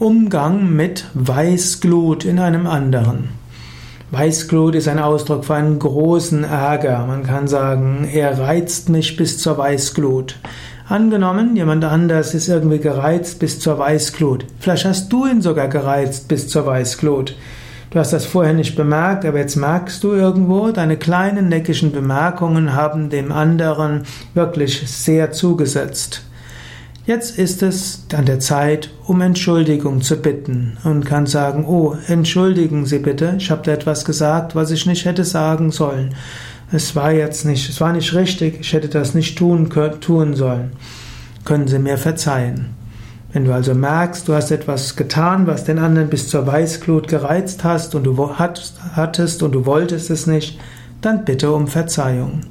Umgang mit Weißglut in einem anderen. Weißglut ist ein Ausdruck für einen großen Ärger. Man kann sagen, er reizt mich bis zur Weißglut. Angenommen, jemand anders ist irgendwie gereizt bis zur Weißglut. Vielleicht hast du ihn sogar gereizt bis zur Weißglut. Du hast das vorher nicht bemerkt, aber jetzt merkst du irgendwo, deine kleinen neckischen Bemerkungen haben dem anderen wirklich sehr zugesetzt. Jetzt ist es an der Zeit, um Entschuldigung zu bitten und kann sagen, oh, entschuldigen Sie bitte, ich habe da etwas gesagt, was ich nicht hätte sagen sollen. Es war jetzt nicht, es war nicht richtig, ich hätte das nicht tun, tun sollen. Können Sie mir verzeihen? Wenn du also merkst, du hast etwas getan, was den anderen bis zur Weißglut gereizt hast und du hattest und du wolltest es nicht, dann bitte um Verzeihung.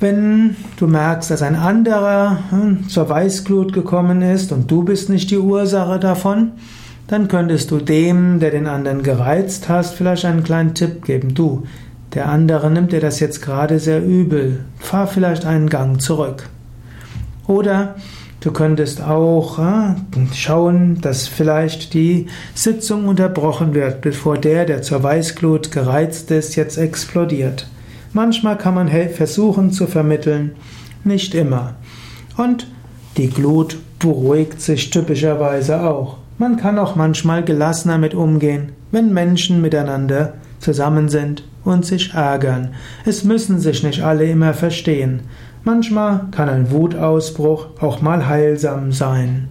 Wenn du merkst, dass ein anderer hm, zur Weißglut gekommen ist und du bist nicht die Ursache davon, dann könntest du dem, der den anderen gereizt hast, vielleicht einen kleinen Tipp geben. Du, der andere nimmt dir das jetzt gerade sehr übel. Fahr vielleicht einen Gang zurück. Oder du könntest auch äh, schauen, dass vielleicht die Sitzung unterbrochen wird, bevor der, der zur Weißglut gereizt ist, jetzt explodiert. Manchmal kann man versuchen zu vermitteln, nicht immer. Und die Glut beruhigt sich typischerweise auch. Man kann auch manchmal gelassener mit umgehen, wenn Menschen miteinander zusammen sind und sich ärgern. Es müssen sich nicht alle immer verstehen. Manchmal kann ein Wutausbruch auch mal heilsam sein.